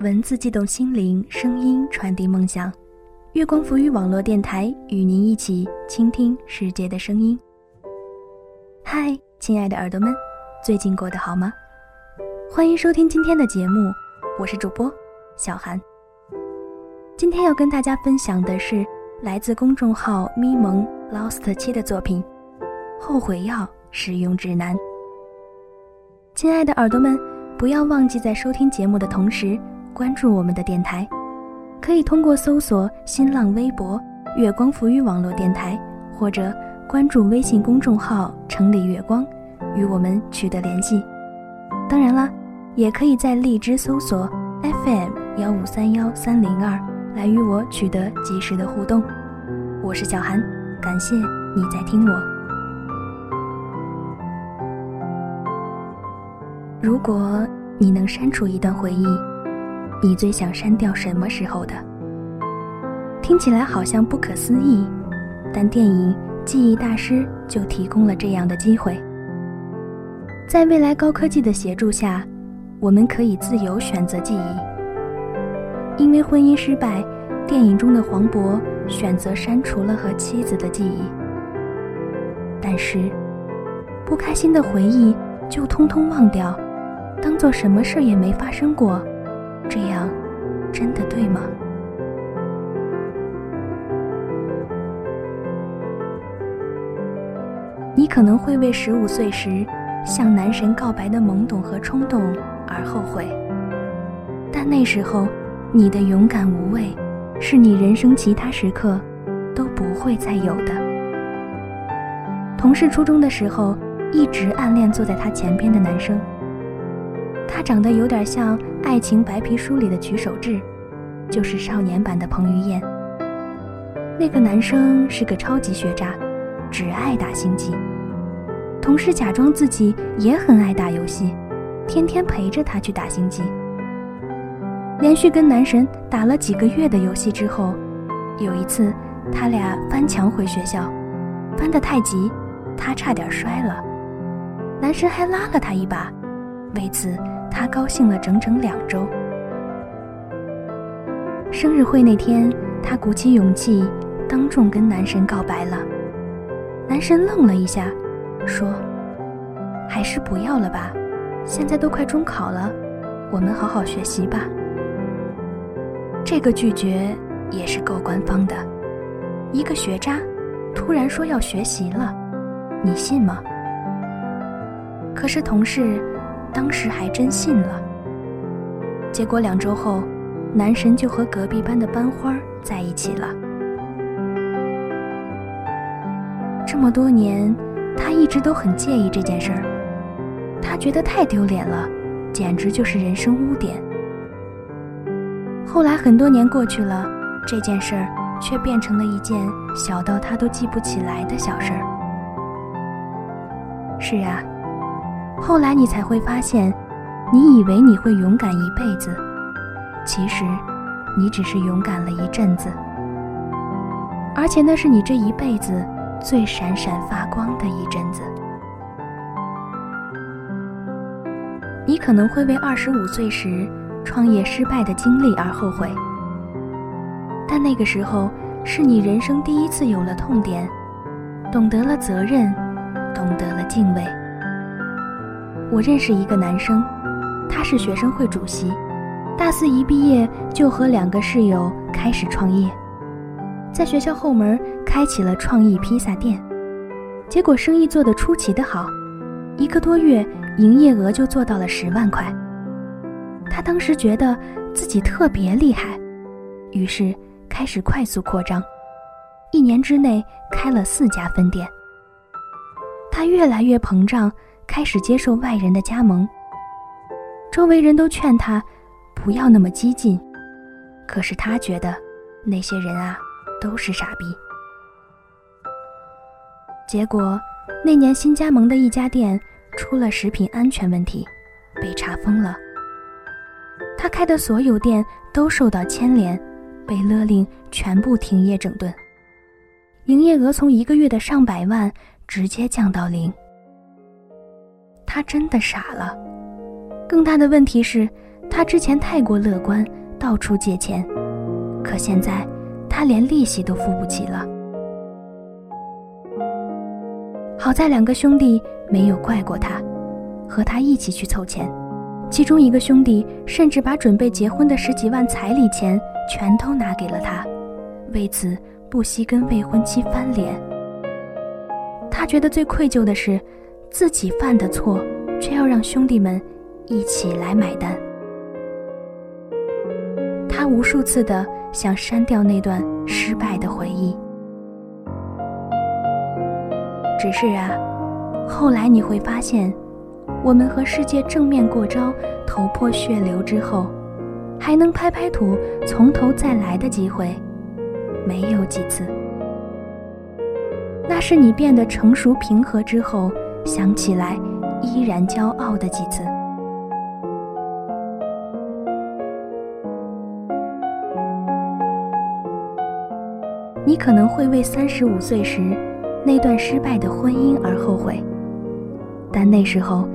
文字悸动心灵，声音传递梦想。月光浮语网络电台与您一起倾听世界的声音。嗨，亲爱的耳朵们，最近过得好吗？欢迎收听今天的节目，我是主播小韩。今天要跟大家分享的是来自公众号咪蒙 Lost 七的作品《后悔药使用指南》。亲爱的耳朵们，不要忘记在收听节目的同时关注我们的电台，可以通过搜索新浪微博“月光浮语网络电台”或者关注微信公众号“城里月光”，与我们取得联系。当然啦，也可以在荔枝搜索 FM 幺五三幺三零二来与我取得及时的互动。我是小韩，感谢你在听我。如果你能删除一段回忆，你最想删掉什么时候的？听起来好像不可思议，但电影《记忆大师》就提供了这样的机会。在未来高科技的协助下，我们可以自由选择记忆。因为婚姻失败，电影中的黄渤选择删除了和妻子的记忆。但是，不开心的回忆就通通忘掉，当做什么事也没发生过，这样真的对吗？你可能会为十五岁时。向男神告白的懵懂和冲动而后悔，但那时候你的勇敢无畏，是你人生其他时刻都不会再有的。同事初中的时候，一直暗恋坐在他前边的男生，他长得有点像《爱情白皮书》里的曲守志，就是少年版的彭于晏。那个男生是个超级学渣，只爱打星际。同时假装自己也很爱打游戏，天天陪着他去打星际。连续跟男神打了几个月的游戏之后，有一次他俩翻墙回学校，翻得太急，他差点摔了，男神还拉了他一把，为此他高兴了整整两周。生日会那天，他鼓起勇气当众跟男神告白了，男神愣了一下。说：“还是不要了吧，现在都快中考了，我们好好学习吧。”这个拒绝也是够官方的，一个学渣突然说要学习了，你信吗？可是同事当时还真信了。结果两周后，男神就和隔壁班的班花在一起了。这么多年。他一直都很介意这件事儿，他觉得太丢脸了，简直就是人生污点。后来很多年过去了，这件事儿却变成了一件小到他都记不起来的小事儿。是啊，后来你才会发现，你以为你会勇敢一辈子，其实你只是勇敢了一阵子，而且那是你这一辈子。最闪闪发光的一阵子，你可能会为二十五岁时创业失败的经历而后悔，但那个时候是你人生第一次有了痛点，懂得了责任，懂得了敬畏。我认识一个男生，他是学生会主席，大四一毕业就和两个室友开始创业，在学校后门。开启了创意披萨店，结果生意做得出奇的好，一个多月营业额就做到了十万块。他当时觉得自己特别厉害，于是开始快速扩张，一年之内开了四家分店。他越来越膨胀，开始接受外人的加盟。周围人都劝他不要那么激进，可是他觉得那些人啊都是傻逼。结果，那年新加盟的一家店出了食品安全问题，被查封了。他开的所有店都受到牵连，被勒令全部停业整顿。营业额从一个月的上百万直接降到零。他真的傻了。更大的问题是，他之前太过乐观，到处借钱，可现在他连利息都付不起了。好在两个兄弟没有怪过他，和他一起去凑钱。其中一个兄弟甚至把准备结婚的十几万彩礼钱全都拿给了他，为此不惜跟未婚妻翻脸。他觉得最愧疚的是，自己犯的错，却要让兄弟们一起来买单。他无数次的想删掉那段失败的回忆，只是啊，后来你会发现。我们和世界正面过招，头破血流之后，还能拍拍土，从头再来的机会，没有几次。那是你变得成熟平和之后，想起来依然骄傲的几次。你可能会为三十五岁时那段失败的婚姻而后悔，但那时候。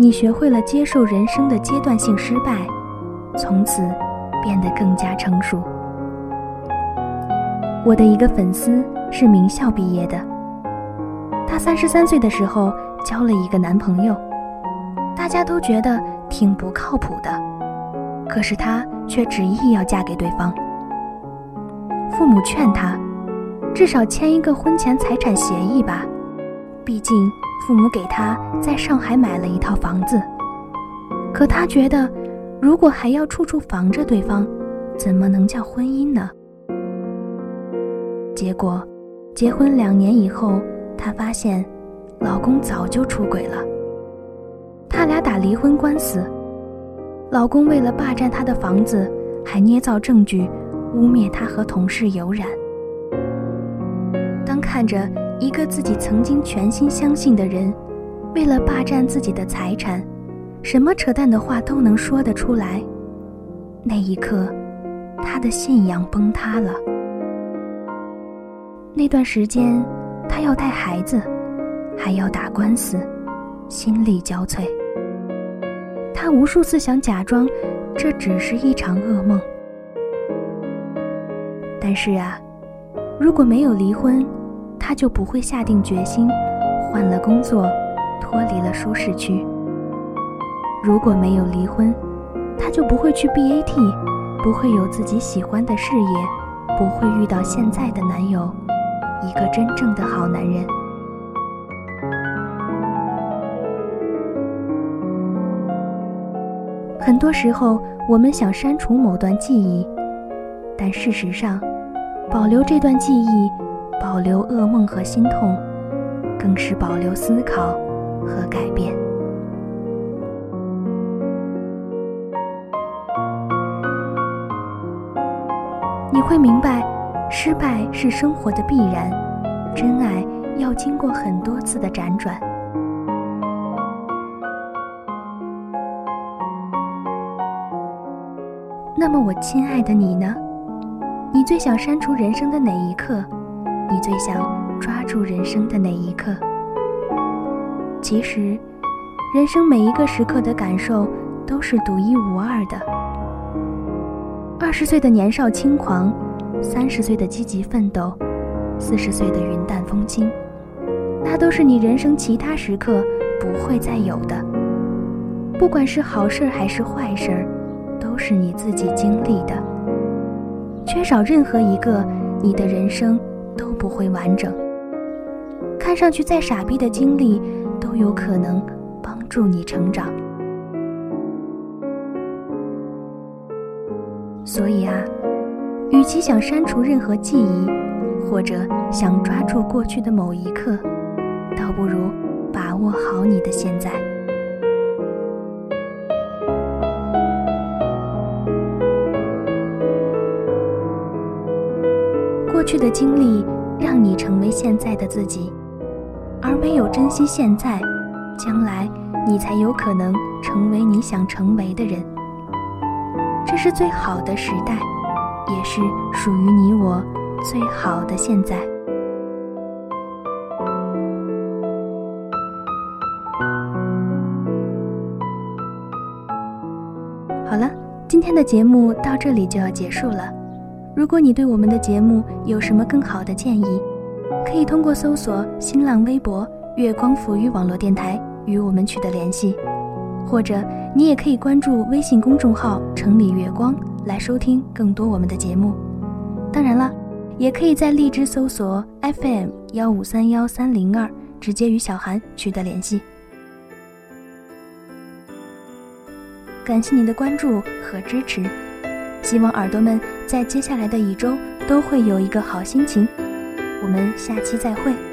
你学会了接受人生的阶段性失败，从此变得更加成熟。我的一个粉丝是名校毕业的，他三十三岁的时候交了一个男朋友，大家都觉得挺不靠谱的，可是她却执意要嫁给对方。父母劝她，至少签一个婚前财产协议吧，毕竟。父母给她在上海买了一套房子，可她觉得，如果还要处处防着对方，怎么能叫婚姻呢？结果，结婚两年以后，她发现，老公早就出轨了。他俩打离婚官司，老公为了霸占她的房子，还捏造证据，污蔑她和同事有染。当看着。一个自己曾经全心相信的人，为了霸占自己的财产，什么扯淡的话都能说得出来。那一刻，他的信仰崩塌了。那段时间，他要带孩子，还要打官司，心力交瘁。他无数次想假装这只是一场噩梦，但是啊，如果没有离婚。他就不会下定决心，换了工作，脱离了舒适区。如果没有离婚，他就不会去 BAT，不会有自己喜欢的事业，不会遇到现在的男友，一个真正的好男人。很多时候，我们想删除某段记忆，但事实上，保留这段记忆。保留噩梦和心痛，更是保留思考和改变。你会明白，失败是生活的必然，真爱要经过很多次的辗转。那么，我亲爱的你呢？你最想删除人生的哪一刻？你最想抓住人生的哪一刻？其实，人生每一个时刻的感受都是独一无二的。二十岁的年少轻狂，三十岁的积极奋斗，四十岁的云淡风轻，那都是你人生其他时刻不会再有的。不管是好事还是坏事，儿是你自己经历的。缺少任何一个，你的人生。都不会完整。看上去再傻逼的经历，都有可能帮助你成长。所以啊，与其想删除任何记忆，或者想抓住过去的某一刻，倒不如把握好你的现在。过去的经历让你成为现在的自己，而唯有珍惜现在，将来你才有可能成为你想成为的人。这是最好的时代，也是属于你我最好的现在。好了，今天的节目到这里就要结束了。如果你对我们的节目有什么更好的建议，可以通过搜索新浪微博“月光浮语网络电台”与我们取得联系，或者你也可以关注微信公众号“城里月光”来收听更多我们的节目。当然了，也可以在荔枝搜索 FM 幺五三幺三零二，直接与小韩取得联系。感谢您的关注和支持，希望耳朵们在接下来的一周都会有一个好心情。我们下期再会。